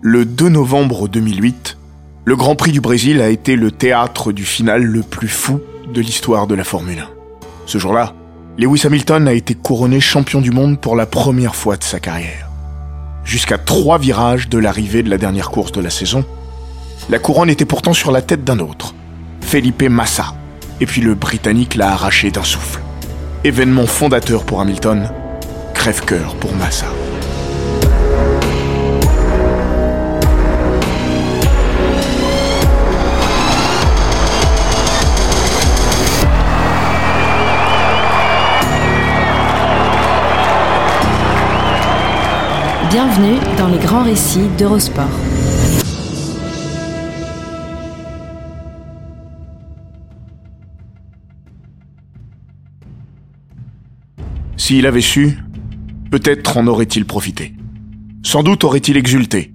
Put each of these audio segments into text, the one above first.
Le 2 novembre 2008, le Grand Prix du Brésil a été le théâtre du final le plus fou de l'histoire de la Formule 1. Ce jour-là, Lewis Hamilton a été couronné champion du monde pour la première fois de sa carrière. Jusqu'à trois virages de l'arrivée de la dernière course de la saison, la couronne était pourtant sur la tête d'un autre, Felipe Massa, et puis le Britannique l'a arraché d'un souffle. Événement fondateur pour Hamilton, crève-cœur pour Massa. Bienvenue dans les grands récits d'Eurosport. S'il avait su, peut-être en aurait-il profité. Sans doute aurait-il exulté,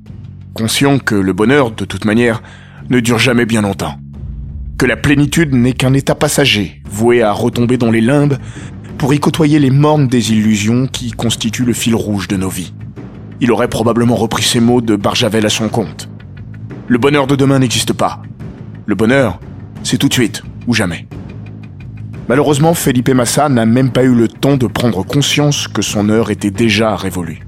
conscient que le bonheur, de toute manière, ne dure jamais bien longtemps. Que la plénitude n'est qu'un état passager, voué à retomber dans les limbes pour y côtoyer les mornes des illusions qui constituent le fil rouge de nos vies. Il aurait probablement repris ces mots de Barjavel à son compte. Le bonheur de demain n'existe pas. Le bonheur, c'est tout de suite ou jamais. Malheureusement, Felipe Massa n'a même pas eu le temps de prendre conscience que son heure était déjà révolue.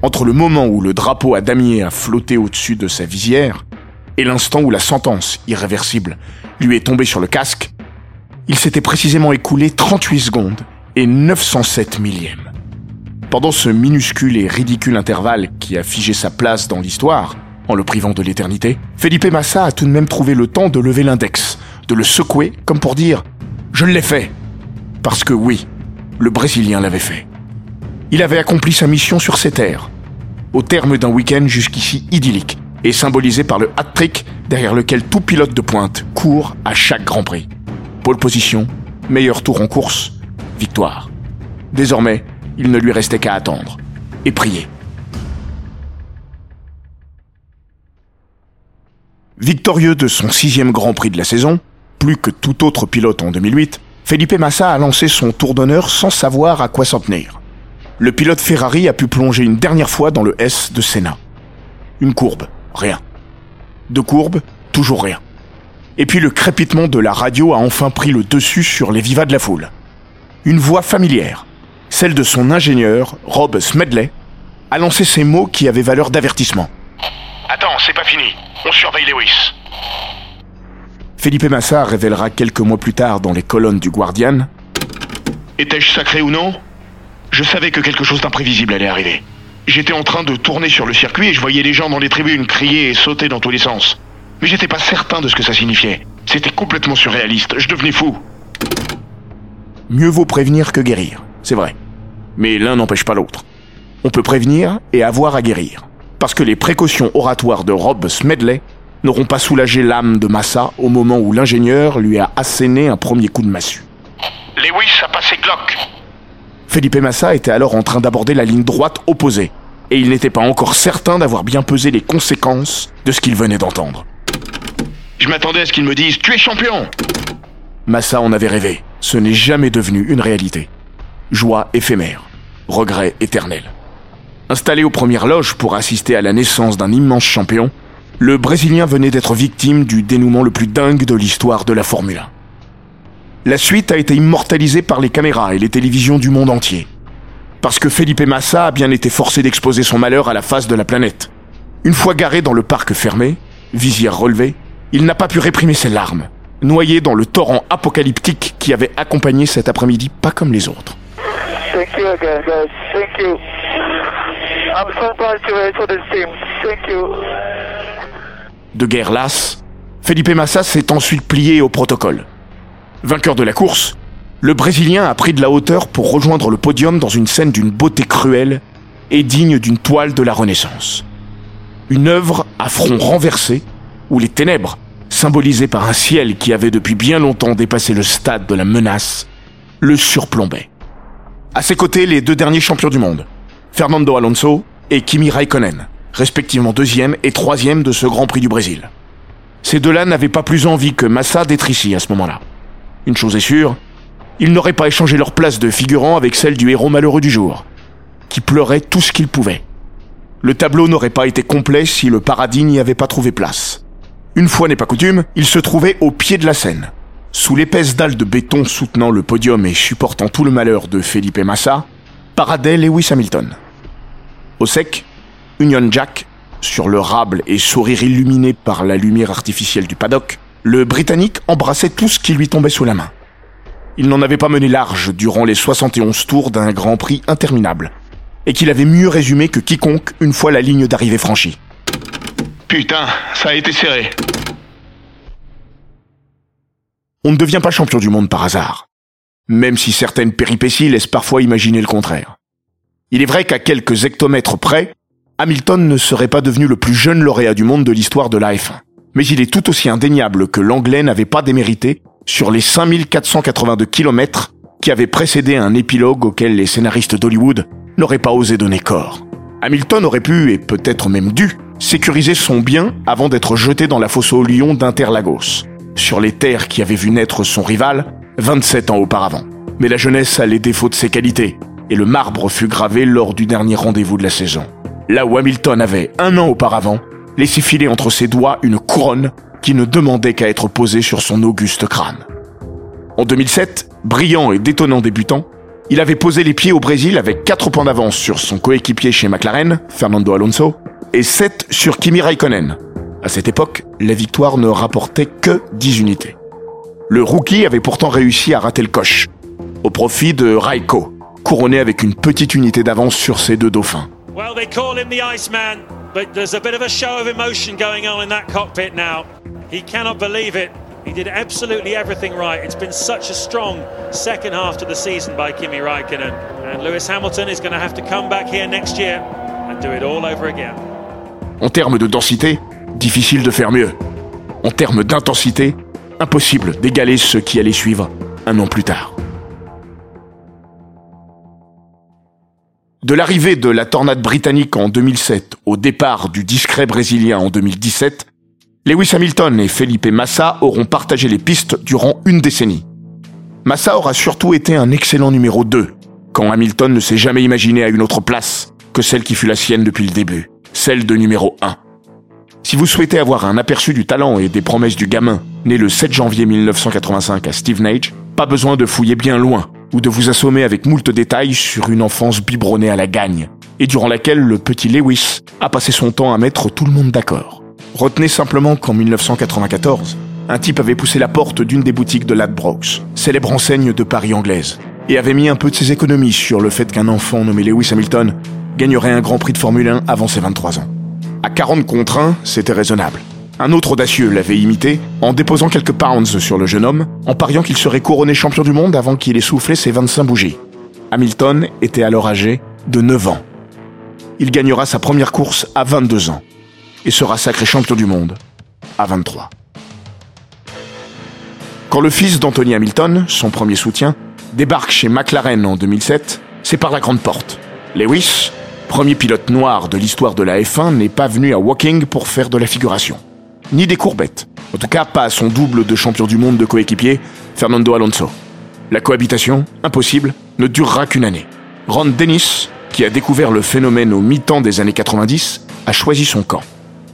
Entre le moment où le drapeau à damier a flotté au-dessus de sa visière et l'instant où la sentence irréversible lui est tombée sur le casque, il s'était précisément écoulé 38 secondes et 907 millièmes. Pendant ce minuscule et ridicule intervalle qui a figé sa place dans l'histoire, en le privant de l'éternité, Felipe Massa a tout de même trouvé le temps de lever l'index, de le secouer comme pour dire ⁇ Je l'ai fait !⁇ Parce que oui, le Brésilien l'avait fait. Il avait accompli sa mission sur ces terres, au terme d'un week-end jusqu'ici idyllique, et symbolisé par le hat-trick derrière lequel tout pilote de pointe court à chaque Grand Prix. Pole position, meilleur tour en course, victoire. Désormais, il ne lui restait qu'à attendre et prier. Victorieux de son sixième Grand Prix de la saison, plus que tout autre pilote en 2008, Felipe Massa a lancé son tour d'honneur sans savoir à quoi s'en tenir. Le pilote Ferrari a pu plonger une dernière fois dans le S de Senna. Une courbe, rien. Deux courbes, toujours rien. Et puis le crépitement de la radio a enfin pris le dessus sur les vivas de la foule. Une voix familière, celle de son ingénieur, Rob Smedley, a lancé ces mots qui avaient valeur d'avertissement. Attends, c'est pas fini. On surveille Lewis. Felipe Massa révélera quelques mois plus tard dans les colonnes du Guardian Étais-je sacré ou non? Je savais que quelque chose d'imprévisible allait arriver. J'étais en train de tourner sur le circuit et je voyais les gens dans les tribunes crier et sauter dans tous les sens. Mais j'étais pas certain de ce que ça signifiait. C'était complètement surréaliste. Je devenais fou. Mieux vaut prévenir que guérir, c'est vrai. Mais l'un n'empêche pas l'autre. On peut prévenir et avoir à guérir. Parce que les précautions oratoires de Rob Smedley n'auront pas soulagé l'âme de Massa au moment où l'ingénieur lui a asséné un premier coup de massue. Lewis a passé Glock. Felipe Massa était alors en train d'aborder la ligne droite opposée, et il n'était pas encore certain d'avoir bien pesé les conséquences de ce qu'il venait d'entendre. Je m'attendais à ce qu'il me dise Tu es champion Massa en avait rêvé. Ce n'est jamais devenu une réalité. Joie éphémère, regret éternel. Installé aux premières loges pour assister à la naissance d'un immense champion, le Brésilien venait d'être victime du dénouement le plus dingue de l'histoire de la Formule 1. La suite a été immortalisée par les caméras et les télévisions du monde entier. Parce que Felipe Massa a bien été forcé d'exposer son malheur à la face de la planète. Une fois garé dans le parc fermé, visière relevée, il n'a pas pu réprimer ses larmes, noyé dans le torrent apocalyptique qui avait accompagné cet après-midi pas comme les autres. Thank you guys. Thank you. I'm so for team. Thank you. De guerre lasse, Felipe Massa s'est ensuite plié au protocole. Vainqueur de la course, le Brésilien a pris de la hauteur pour rejoindre le podium dans une scène d'une beauté cruelle et digne d'une toile de la Renaissance. Une œuvre à front renversé, où les ténèbres, symbolisées par un ciel qui avait depuis bien longtemps dépassé le stade de la menace, le surplombaient. À ses côtés, les deux derniers champions du monde, Fernando Alonso et Kimi Raikkonen, respectivement deuxième et troisième de ce Grand Prix du Brésil. Ces deux-là n'avaient pas plus envie que Massa d'être ici à ce moment-là. Une chose est sûre, ils n'auraient pas échangé leur place de figurant avec celle du héros malheureux du jour, qui pleurait tout ce qu'il pouvait. Le tableau n'aurait pas été complet si le paradis n'y avait pas trouvé place. Une fois n'est pas coutume, il se trouvait au pied de la scène. Sous l'épaisse dalle de béton soutenant le podium et supportant tout le malheur de Felipe Massa, paradait Lewis Hamilton. Au sec, Union Jack, sur le rable et sourire illuminé par la lumière artificielle du paddock, le Britannique embrassait tout ce qui lui tombait sous la main. Il n'en avait pas mené large durant les 71 tours d'un Grand Prix interminable, et qu'il avait mieux résumé que quiconque une fois la ligne d'arrivée franchie. Putain, ça a été serré. On ne devient pas champion du monde par hasard, même si certaines péripéties laissent parfois imaginer le contraire. Il est vrai qu'à quelques hectomètres près, Hamilton ne serait pas devenu le plus jeune lauréat du monde de l'histoire de la F1. Mais il est tout aussi indéniable que l'Anglais n'avait pas démérité sur les 5482 kilomètres qui avaient précédé un épilogue auquel les scénaristes d'Hollywood n'auraient pas osé donner corps. Hamilton aurait pu, et peut-être même dû, sécuriser son bien avant d'être jeté dans la fosse au lion d'Interlagos, sur les terres qui avaient vu naître son rival 27 ans auparavant. Mais la jeunesse a les défauts de ses qualités, et le marbre fut gravé lors du dernier rendez-vous de la saison. Là où Hamilton avait, un an auparavant, laissé filer entre ses doigts une couronne qui ne demandait qu'à être posée sur son auguste crâne. En 2007, brillant et détonnant débutant, il avait posé les pieds au Brésil avec 4 points d'avance sur son coéquipier chez McLaren, Fernando Alonso, et 7 sur Kimi Raikkonen. À cette époque, la victoire ne rapportait que 10 unités. Le rookie avait pourtant réussi à rater le coche, au profit de Raikko, couronné avec une petite unité d'avance sur ses deux dauphins. Well, they call him the Iceman, but there's a bit of a show of emotion going on in that cockpit now. He cannot believe it. He did absolutely everything right. It's been such a strong second half to the season by Kimi Raikkonen. And Lewis Hamilton is going to have to come back here next year and do it all over again. En termes de densité, difficile de faire mieux. En termes d'intensité, impossible d'égaler ce qui allait suivre un an plus tard. De l'arrivée de la tornade britannique en 2007 au départ du discret brésilien en 2017, Lewis Hamilton et Felipe Massa auront partagé les pistes durant une décennie. Massa aura surtout été un excellent numéro 2, quand Hamilton ne s'est jamais imaginé à une autre place que celle qui fut la sienne depuis le début, celle de numéro 1. Si vous souhaitez avoir un aperçu du talent et des promesses du gamin, né le 7 janvier 1985 à Stevenage, pas besoin de fouiller bien loin ou de vous assommer avec moult détails sur une enfance biberonnée à la gagne, et durant laquelle le petit Lewis a passé son temps à mettre tout le monde d'accord. Retenez simplement qu'en 1994, un type avait poussé la porte d'une des boutiques de Ladbrokes, célèbre enseigne de Paris anglaise, et avait mis un peu de ses économies sur le fait qu'un enfant nommé Lewis Hamilton gagnerait un Grand Prix de Formule 1 avant ses 23 ans. À 40 contre 1, c'était raisonnable. Un autre audacieux l'avait imité en déposant quelques pounds sur le jeune homme, en pariant qu'il serait couronné champion du monde avant qu'il ait soufflé ses 25 bougies. Hamilton était alors âgé de 9 ans. Il gagnera sa première course à 22 ans et sera sacré champion du monde à 23. Quand le fils d'Anthony Hamilton, son premier soutien, débarque chez McLaren en 2007, c'est par la grande porte. Lewis, premier pilote noir de l'histoire de la F1, n'est pas venu à Woking pour faire de la figuration ni des courbettes. En tout cas, pas à son double de champion du monde de coéquipier, Fernando Alonso. La cohabitation, impossible, ne durera qu'une année. Ron Dennis, qui a découvert le phénomène au mi-temps des années 90, a choisi son camp.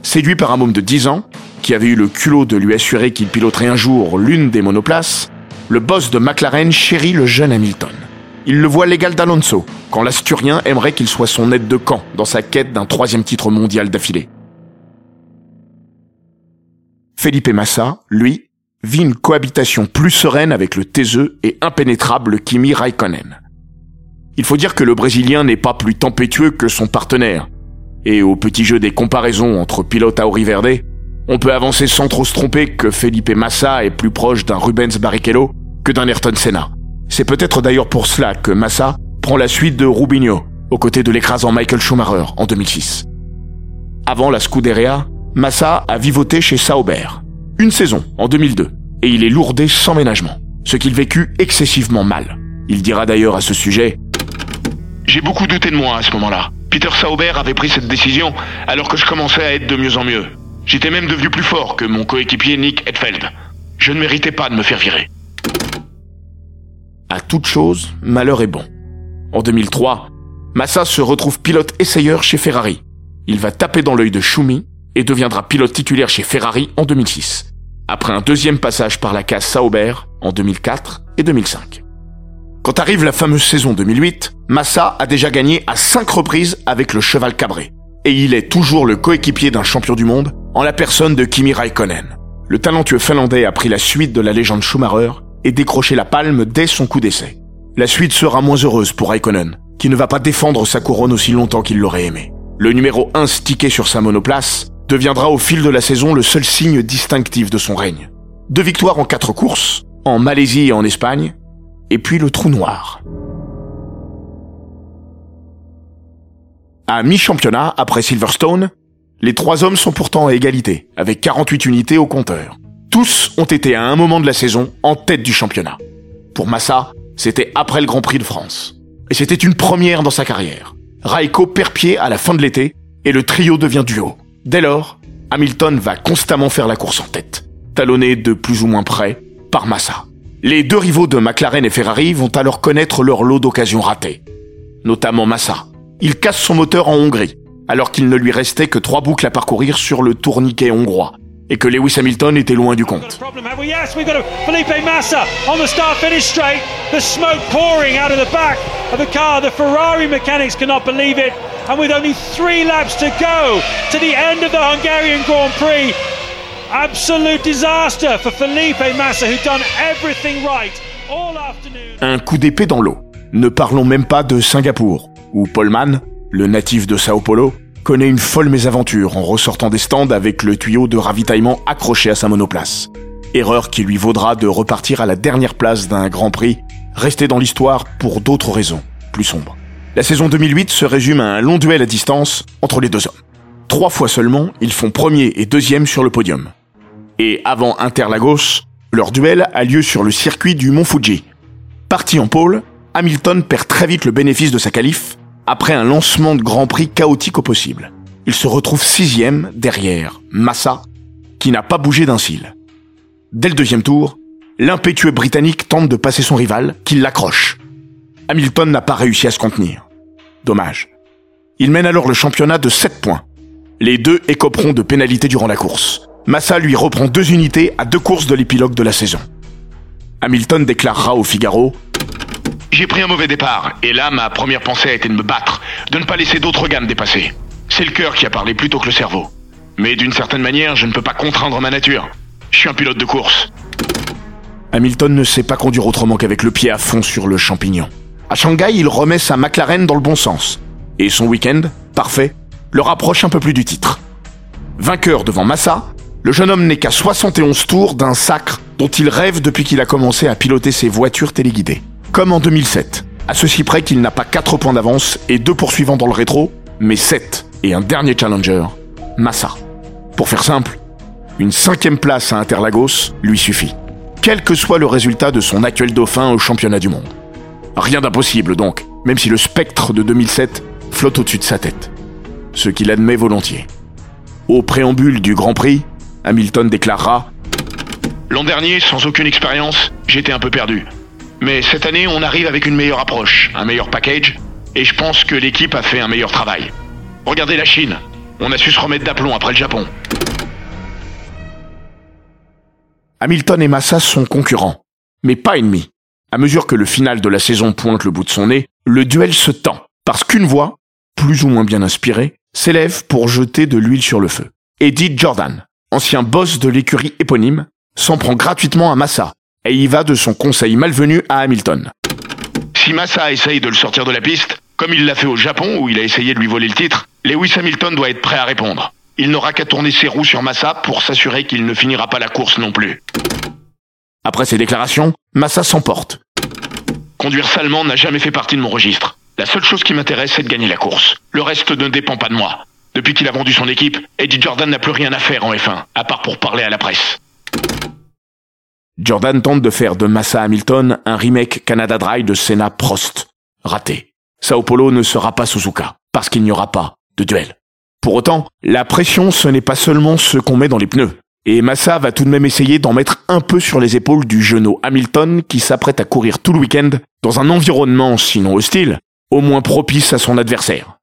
Séduit par un môme de 10 ans, qui avait eu le culot de lui assurer qu'il piloterait un jour l'une des monoplaces, le boss de McLaren chérit le jeune Hamilton. Il le voit l'égal d'Alonso, quand l'Asturien aimerait qu'il soit son aide de camp dans sa quête d'un troisième titre mondial d'affilée. Felipe Massa, lui, vit une cohabitation plus sereine avec le taiseux et impénétrable Kimi Raikkonen. Il faut dire que le Brésilien n'est pas plus tempétueux que son partenaire. Et au petit jeu des comparaisons entre pilotes à Verde, on peut avancer sans trop se tromper que Felipe Massa est plus proche d'un Rubens Barrichello que d'un Ayrton Senna. C'est peut-être d'ailleurs pour cela que Massa prend la suite de Rubinho, aux côtés de l'écrasant Michael Schumacher en 2006. Avant la Scuderia, Massa a vivoté chez Sauber. Une saison, en 2002, et il est lourdé sans ménagement, ce qu'il vécut excessivement mal. Il dira d'ailleurs à ce sujet J'ai beaucoup douté de moi à ce moment-là. Peter Sauber avait pris cette décision alors que je commençais à être de mieux en mieux. J'étais même devenu plus fort que mon coéquipier Nick Hetfeld. Je ne méritais pas de me faire virer. À toute chose, malheur est bon. En 2003, Massa se retrouve pilote essayeur chez Ferrari. Il va taper dans l'œil de Schumi et deviendra pilote titulaire chez Ferrari en 2006, après un deuxième passage par la case Sauber en 2004 et 2005. Quand arrive la fameuse saison 2008, Massa a déjà gagné à cinq reprises avec le cheval cabré. Et il est toujours le coéquipier d'un champion du monde, en la personne de Kimi Raikkonen. Le talentueux finlandais a pris la suite de la légende Schumacher et décroché la palme dès son coup d'essai. La suite sera moins heureuse pour Raikkonen, qui ne va pas défendre sa couronne aussi longtemps qu'il l'aurait aimé. Le numéro 1 stické sur sa monoplace deviendra au fil de la saison le seul signe distinctif de son règne. Deux victoires en quatre courses, en Malaisie et en Espagne, et puis le trou noir. À mi-championnat, après Silverstone, les trois hommes sont pourtant à égalité, avec 48 unités au compteur. Tous ont été à un moment de la saison en tête du championnat. Pour Massa, c'était après le Grand Prix de France. Et c'était une première dans sa carrière. Raiko perd pied à la fin de l'été et le trio devient duo. Dès lors, Hamilton va constamment faire la course en tête, talonné de plus ou moins près par Massa. Les deux rivaux de McLaren et Ferrari vont alors connaître leur lot d'occasions ratées, notamment Massa. Il casse son moteur en Hongrie, alors qu'il ne lui restait que trois boucles à parcourir sur le tourniquet hongrois, et que Lewis Hamilton était loin du compte. problem, have we? Yes, we've got a Felipe Massa on the start finish straight. The smoke pouring out of the back of the car. The Ferrari mechanics cannot believe it. And with only three laps to go to the end of the Hungarian Grand Prix, absolute disaster for Felipe Massa, who'd done everything right all afternoon. Un coup d'épée dans l'eau. Ne parlons même pas de Singapour, où Paul Mann, le natif de Sao Paulo, connaît une folle mésaventure en ressortant des stands avec le tuyau de ravitaillement accroché à sa monoplace. Erreur qui lui vaudra de repartir à la dernière place d'un Grand Prix, resté dans l'histoire pour d'autres raisons, plus sombres. La saison 2008 se résume à un long duel à distance entre les deux hommes. Trois fois seulement, ils font premier et deuxième sur le podium. Et avant Interlagos, leur duel a lieu sur le circuit du Mont Fuji. Parti en pôle, Hamilton perd très vite le bénéfice de sa qualif après un lancement de Grand Prix chaotique au possible. Il se retrouve sixième derrière Massa, qui n'a pas bougé d'un cil. Dès le deuxième tour, l'impétueux Britannique tente de passer son rival, qui l'accroche. Hamilton n'a pas réussi à se contenir. Dommage. Il mène alors le championnat de 7 points. Les deux écoperont de pénalités durant la course. Massa lui reprend deux unités à deux courses de l'épilogue de la saison. Hamilton déclarera au Figaro J'ai pris un mauvais départ, et là, ma première pensée a été de me battre, de ne pas laisser d'autres gars me dépasser. C'est le cœur qui a parlé plutôt que le cerveau. Mais d'une certaine manière, je ne peux pas contraindre ma nature. Je suis un pilote de course. Hamilton ne sait pas conduire autrement qu'avec le pied à fond sur le champignon. À Shanghai, il remet sa McLaren dans le bon sens. Et son week-end, parfait, le rapproche un peu plus du titre. Vainqueur devant Massa, le jeune homme n'est qu'à 71 tours d'un sacre dont il rêve depuis qu'il a commencé à piloter ses voitures téléguidées. Comme en 2007, à ceci près qu'il n'a pas 4 points d'avance et 2 poursuivants dans le rétro, mais 7 et un dernier challenger, Massa. Pour faire simple, une cinquième place à Interlagos lui suffit, quel que soit le résultat de son actuel dauphin au championnat du monde. Rien d'impossible donc, même si le spectre de 2007 flotte au-dessus de sa tête. Ce qu'il admet volontiers. Au préambule du Grand Prix, Hamilton déclarera L'an dernier, sans aucune expérience, j'étais un peu perdu. Mais cette année, on arrive avec une meilleure approche, un meilleur package, et je pense que l'équipe a fait un meilleur travail. Regardez la Chine, on a su se remettre d'aplomb après le Japon. Hamilton et Massa sont concurrents, mais pas ennemis. À mesure que le final de la saison pointe le bout de son nez, le duel se tend, parce qu'une voix, plus ou moins bien inspirée, s'élève pour jeter de l'huile sur le feu. Eddie Jordan, ancien boss de l'écurie éponyme, s'en prend gratuitement à Massa, et y va de son conseil malvenu à Hamilton. Si Massa essaye de le sortir de la piste, comme il l'a fait au Japon où il a essayé de lui voler le titre, Lewis Hamilton doit être prêt à répondre. Il n'aura qu'à tourner ses roues sur Massa pour s'assurer qu'il ne finira pas la course non plus. Après ces déclarations, Massa s'emporte. Conduire salement n'a jamais fait partie de mon registre. La seule chose qui m'intéresse, c'est de gagner la course. Le reste ne dépend pas de moi. Depuis qu'il a vendu son équipe, Eddie Jordan n'a plus rien à faire en F1, à part pour parler à la presse. Jordan tente de faire de Massa Hamilton un remake Canada Dry de Senna Prost. Raté. Sao Paulo ne sera pas Suzuka, parce qu'il n'y aura pas de duel. Pour autant, la pression, ce n'est pas seulement ce qu'on met dans les pneus. Et Massa va tout de même essayer d'en mettre un peu sur les épaules du genou Hamilton qui s'apprête à courir tout le week-end dans un environnement sinon hostile, au moins propice à son adversaire.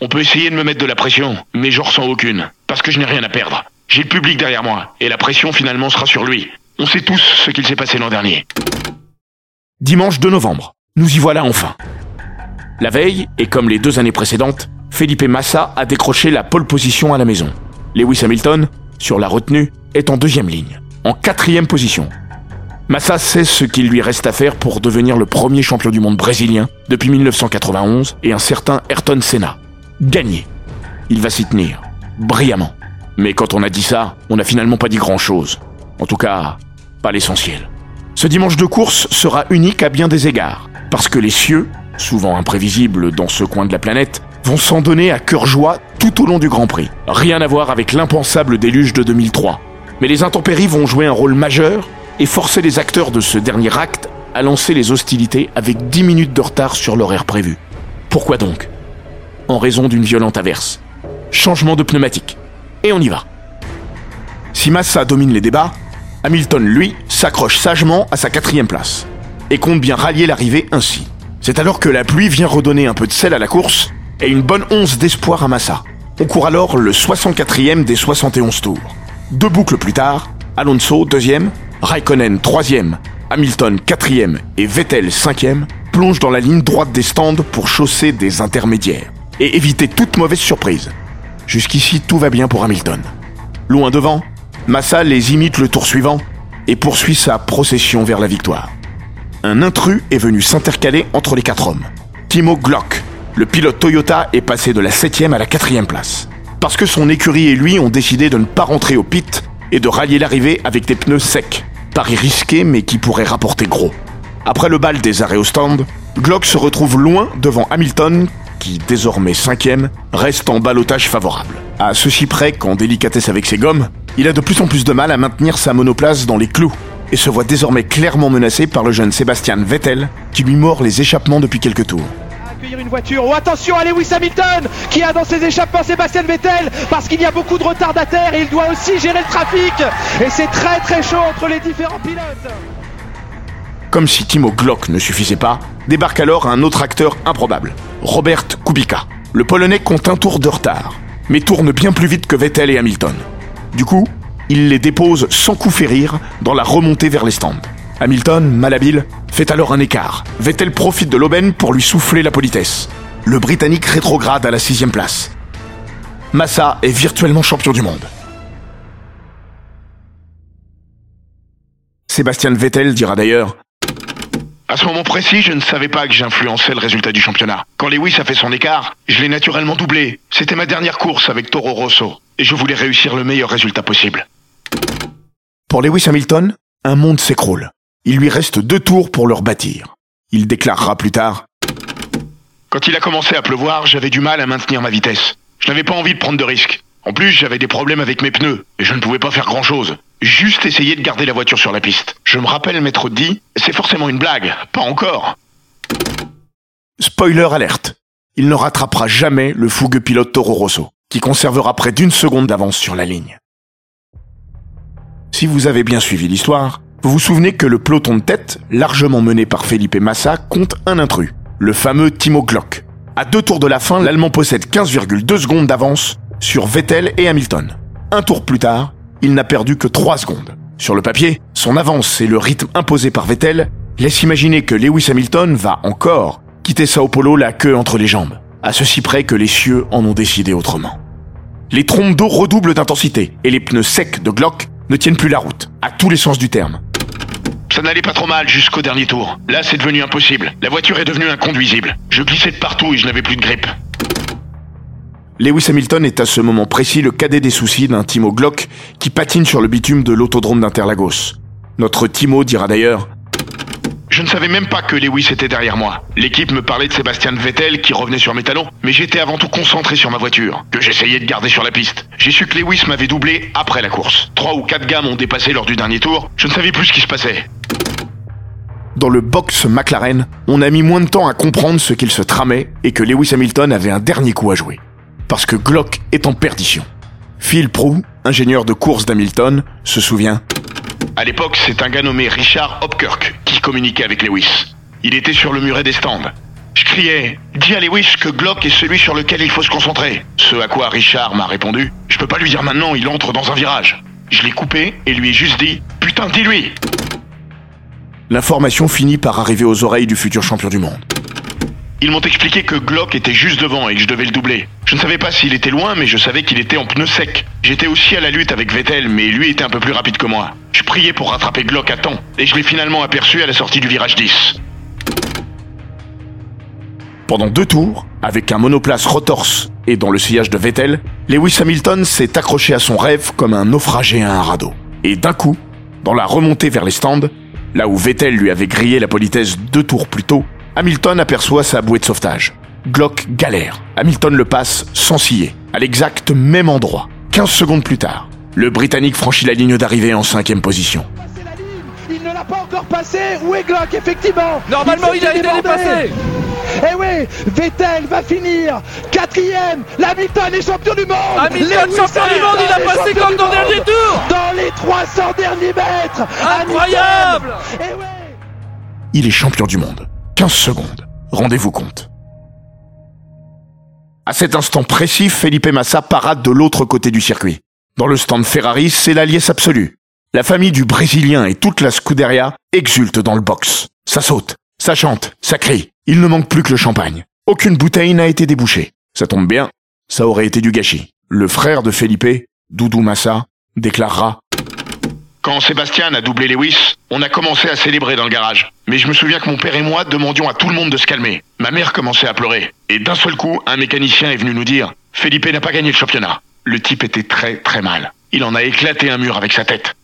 On peut essayer de me mettre de la pression, mais j'en ressens aucune, parce que je n'ai rien à perdre. J'ai le public derrière moi, et la pression finalement sera sur lui. On sait tous ce qu'il s'est passé l'an dernier. Dimanche 2 novembre, nous y voilà enfin. La veille, et comme les deux années précédentes, Felipe Massa a décroché la pole position à la maison. Lewis Hamilton, sur la retenue, est en deuxième ligne, en quatrième position. Massa sait ce qu'il lui reste à faire pour devenir le premier champion du monde brésilien depuis 1991 et un certain Ayrton Senna. Gagner. Il va s'y tenir, brillamment. Mais quand on a dit ça, on n'a finalement pas dit grand-chose. En tout cas, l'essentiel. Ce dimanche de course sera unique à bien des égards, parce que les cieux, souvent imprévisibles dans ce coin de la planète, vont s'en donner à cœur joie tout au long du Grand Prix. Rien à voir avec l'impensable déluge de 2003. Mais les intempéries vont jouer un rôle majeur et forcer les acteurs de ce dernier acte à lancer les hostilités avec 10 minutes de retard sur l'horaire prévu. Pourquoi donc? En raison d'une violente averse. Changement de pneumatique. Et on y va. Si Massa domine les débats, Hamilton, lui, s'accroche sagement à sa quatrième place et compte bien rallier l'arrivée ainsi. C'est alors que la pluie vient redonner un peu de sel à la course et une bonne once d'espoir à Massa. On court alors le 64e des 71 tours. Deux boucles plus tard, Alonso deuxième, Raikkonen troisième, Hamilton quatrième et Vettel cinquième plongent dans la ligne droite des stands pour chausser des intermédiaires et éviter toute mauvaise surprise. Jusqu'ici tout va bien pour Hamilton. Loin devant, Massa les imite le tour suivant et poursuit sa procession vers la victoire. Un intrus est venu s'intercaler entre les quatre hommes. Timo Glock, le pilote Toyota, est passé de la 7 à la 4 place. Parce que son écurie et lui ont décidé de ne pas rentrer au pit et de rallier l'arrivée avec des pneus secs. Pari risqué mais qui pourrait rapporter gros. Après le bal des arrêts au stand, Glock se retrouve loin devant Hamilton qui, désormais cinquième, reste en balotage favorable. À ceci près qu'en délicatesse avec ses gommes, il a de plus en plus de mal à maintenir sa monoplace dans les clous et se voit désormais clairement menacé par le jeune Sébastien Vettel qui lui mord les échappements depuis quelques tours. Accueillir une voiture. Oh attention à Lewis Hamilton qui a dans ses échappements Sébastien Vettel parce qu'il y a beaucoup de retardataires et il doit aussi gérer le trafic et c'est très très chaud entre les différents pilotes. Comme si Timo Glock ne suffisait pas, débarque alors un autre acteur improbable, Robert Kubica. Le Polonais compte un tour de retard, mais tourne bien plus vite que Vettel et Hamilton. Du coup, il les dépose sans coup férir dans la remontée vers les stands. Hamilton, malhabile, fait alors un écart. Vettel profite de l'aubaine pour lui souffler la politesse. Le Britannique rétrograde à la sixième place. Massa est virtuellement champion du monde. Sébastien Vettel dira d'ailleurs À ce moment précis, je ne savais pas que j'influençais le résultat du championnat. Quand Lewis a fait son écart, je l'ai naturellement doublé. C'était ma dernière course avec Toro Rosso, et je voulais réussir le meilleur résultat possible. Pour Lewis Hamilton, un monde s'écroule. Il lui reste deux tours pour le rebâtir. Il déclarera plus tard Quand il a commencé à pleuvoir, j'avais du mal à maintenir ma vitesse. Je n'avais pas envie de prendre de risques. En plus, j'avais des problèmes avec mes pneus, et je ne pouvais pas faire grand-chose. Juste essayer de garder la voiture sur la piste. Je me rappelle m'être dit, c'est forcément une blague, pas encore. Spoiler alerte. Il ne rattrapera jamais le fougueux pilote Toro Rosso, qui conservera près d'une seconde d'avance sur la ligne. Si vous avez bien suivi l'histoire, vous vous souvenez que le peloton de tête, largement mené par Felipe Massa, compte un intrus, le fameux Timo Glock. À deux tours de la fin, l'Allemand possède 15,2 secondes d'avance sur Vettel et Hamilton. Un tour plus tard, il n'a perdu que 3 secondes. Sur le papier, son avance et le rythme imposé par Vettel laissent imaginer que Lewis Hamilton va encore quitter Sao Paulo la queue entre les jambes, à ceci près que les cieux en ont décidé autrement. Les trompes d'eau redoublent d'intensité et les pneus secs de Glock ne tiennent plus la route, à tous les sens du terme. Ça n'allait pas trop mal jusqu'au dernier tour. Là, c'est devenu impossible. La voiture est devenue inconduisible. Je glissais de partout et je n'avais plus de grippe. Lewis Hamilton est à ce moment précis le cadet des soucis d'un Timo Glock qui patine sur le bitume de l'autodrome d'Interlagos. Notre Timo dira d'ailleurs Je ne savais même pas que Lewis était derrière moi. L'équipe me parlait de Sébastien Vettel qui revenait sur mes talons, mais j'étais avant tout concentré sur ma voiture, que j'essayais de garder sur la piste. J'ai su que Lewis m'avait doublé après la course. Trois ou quatre gars m'ont dépassé lors du dernier tour, je ne savais plus ce qui se passait. Dans le box McLaren, on a mis moins de temps à comprendre ce qu'il se tramait et que Lewis Hamilton avait un dernier coup à jouer. Parce que Glock est en perdition. Phil Prou, ingénieur de course d'Hamilton, se souvient À l'époque, c'est un gars nommé Richard Hopkirk qui communiquait avec Lewis. Il était sur le muret des stands. Je criais Dis à Lewis que Glock est celui sur lequel il faut se concentrer. Ce à quoi Richard m'a répondu Je peux pas lui dire maintenant, il entre dans un virage. Je l'ai coupé et lui ai juste dit Putain, dis-lui L'information finit par arriver aux oreilles du futur champion du monde. Ils m'ont expliqué que Glock était juste devant et que je devais le doubler. Je ne savais pas s'il était loin, mais je savais qu'il était en pneu sec. J'étais aussi à la lutte avec Vettel, mais lui était un peu plus rapide que moi. Je priais pour rattraper Glock à temps, et je l'ai finalement aperçu à la sortie du virage 10. Pendant deux tours, avec un monoplace rotors et dans le sillage de Vettel, Lewis Hamilton s'est accroché à son rêve comme un naufragé à un radeau. Et d'un coup, dans la remontée vers les stands, là où Vettel lui avait grillé la politesse deux tours plus tôt, Hamilton aperçoit sa bouée de sauvetage. Glock galère. Hamilton le passe sans scier, à l'exact même endroit. 15 secondes plus tard, le Britannique franchit la ligne d'arrivée en cinquième position. Passer la ligne. Il ne l'a pas encore passé. Où est Glock, effectivement? Normalement, s'est il a été dépassé. Eh oui, Vettel va finir quatrième. L'Hamilton est champion du monde. Hamilton, champion du monde, il a Hamilton est passé champion comme du dans le dernier tour. Dans les 300 derniers mètres. Incroyable. Hamilton. Eh ouais. Il est champion du monde. 15 secondes. Rendez-vous compte. À cet instant précis, Felipe Massa parade de l'autre côté du circuit. Dans le stand Ferrari, c'est la liesse absolue. La famille du Brésilien et toute la Scuderia exultent dans le box. Ça saute, ça chante, ça crie. Il ne manque plus que le champagne. Aucune bouteille n'a été débouchée. Ça tombe bien, ça aurait été du gâchis. Le frère de Felipe, Doudou Massa, déclarera Quand Sébastien a doublé Lewis, on a commencé à célébrer dans le garage. Mais je me souviens que mon père et moi demandions à tout le monde de se calmer. Ma mère commençait à pleurer. Et d'un seul coup, un mécanicien est venu nous dire Felipe n'a pas gagné le championnat. Le type était très très mal. Il en a éclaté un mur avec sa tête.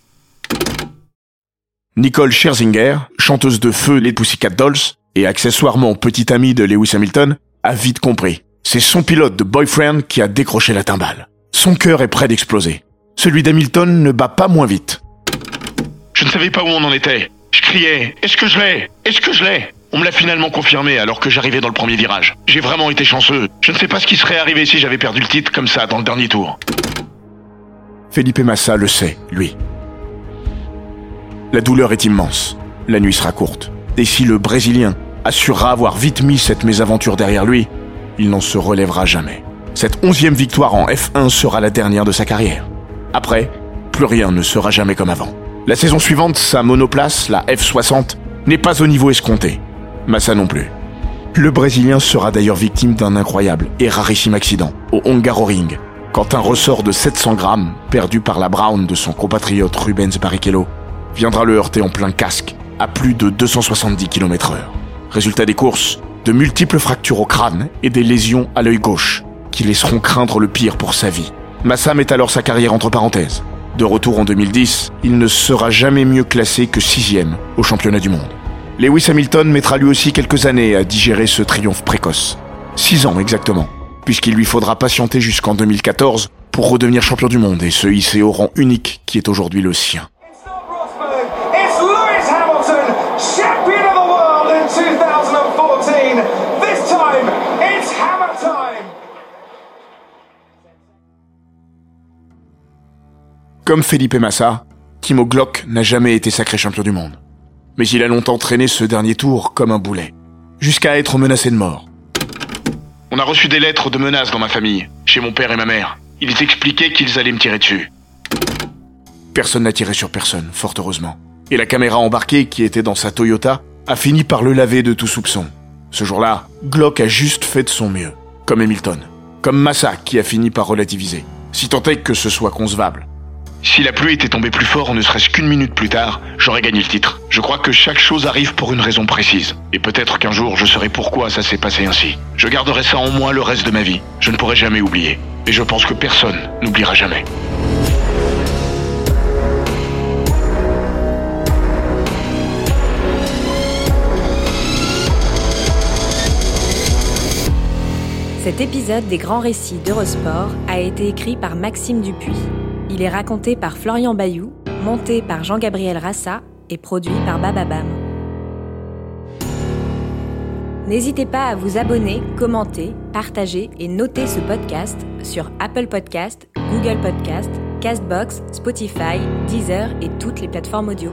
Nicole Scherzinger, chanteuse de feu Les Pussycat Dolls et accessoirement petite amie de Lewis Hamilton, a vite compris. C'est son pilote de boyfriend qui a décroché la timbale. Son cœur est prêt d'exploser. Celui d'Hamilton ne bat pas moins vite. Je ne savais pas où on en était. Je criais Est-ce que je l'ai? Est-ce que je l'ai? On me l'a finalement confirmé alors que j'arrivais dans le premier virage. J'ai vraiment été chanceux. Je ne sais pas ce qui serait arrivé si j'avais perdu le titre comme ça dans le dernier tour. Felipe Massa le sait, lui. La douleur est immense. La nuit sera courte. Et si le Brésilien assurera avoir vite mis cette mésaventure derrière lui, il n'en se relèvera jamais. Cette onzième victoire en F1 sera la dernière de sa carrière. Après, plus rien ne sera jamais comme avant. La saison suivante, sa monoplace, la F60, n'est pas au niveau escompté. Massa non plus. Le Brésilien sera d'ailleurs victime d'un incroyable et rarissime accident au Hungaroring, quand un ressort de 700 grammes, perdu par la Brown de son compatriote Rubens Barrichello, viendra le heurter en plein casque à plus de 270 km heure. Résultat des courses, de multiples fractures au crâne et des lésions à l'œil gauche, qui laisseront craindre le pire pour sa vie. Massa met alors sa carrière entre parenthèses. De retour en 2010, il ne sera jamais mieux classé que sixième au championnat du monde. Lewis Hamilton mettra lui aussi quelques années à digérer ce triomphe précoce. Six ans exactement, puisqu'il lui faudra patienter jusqu'en 2014 pour redevenir champion du monde et se hisser au rang unique qui est aujourd'hui le sien. Comme Felipe Massa, Timo Glock n'a jamais été sacré champion du monde. Mais il a longtemps traîné ce dernier tour comme un boulet, jusqu'à être menacé de mort. On a reçu des lettres de menaces dans ma famille, chez mon père et ma mère. Il est expliqué qu'ils allaient me tirer dessus. Personne n'a tiré sur personne, fort heureusement. Et la caméra embarquée qui était dans sa Toyota a fini par le laver de tout soupçon. Ce jour-là, Glock a juste fait de son mieux, comme Hamilton, comme Massa qui a fini par relativiser, si tant est que ce soit concevable. Si la pluie était tombée plus fort, ne serait-ce qu'une minute plus tard, j'aurais gagné le titre. Je crois que chaque chose arrive pour une raison précise. Et peut-être qu'un jour, je saurai pourquoi ça s'est passé ainsi. Je garderai ça en moi le reste de ma vie. Je ne pourrai jamais oublier. Et je pense que personne n'oubliera jamais. Cet épisode des grands récits d'Eurosport a été écrit par Maxime Dupuis. Il est raconté par Florian Bayou, monté par Jean-Gabriel Rassa et produit par Bababam. N'hésitez pas à vous abonner, commenter, partager et noter ce podcast sur Apple Podcast, Google Podcast, Castbox, Spotify, Deezer et toutes les plateformes audio.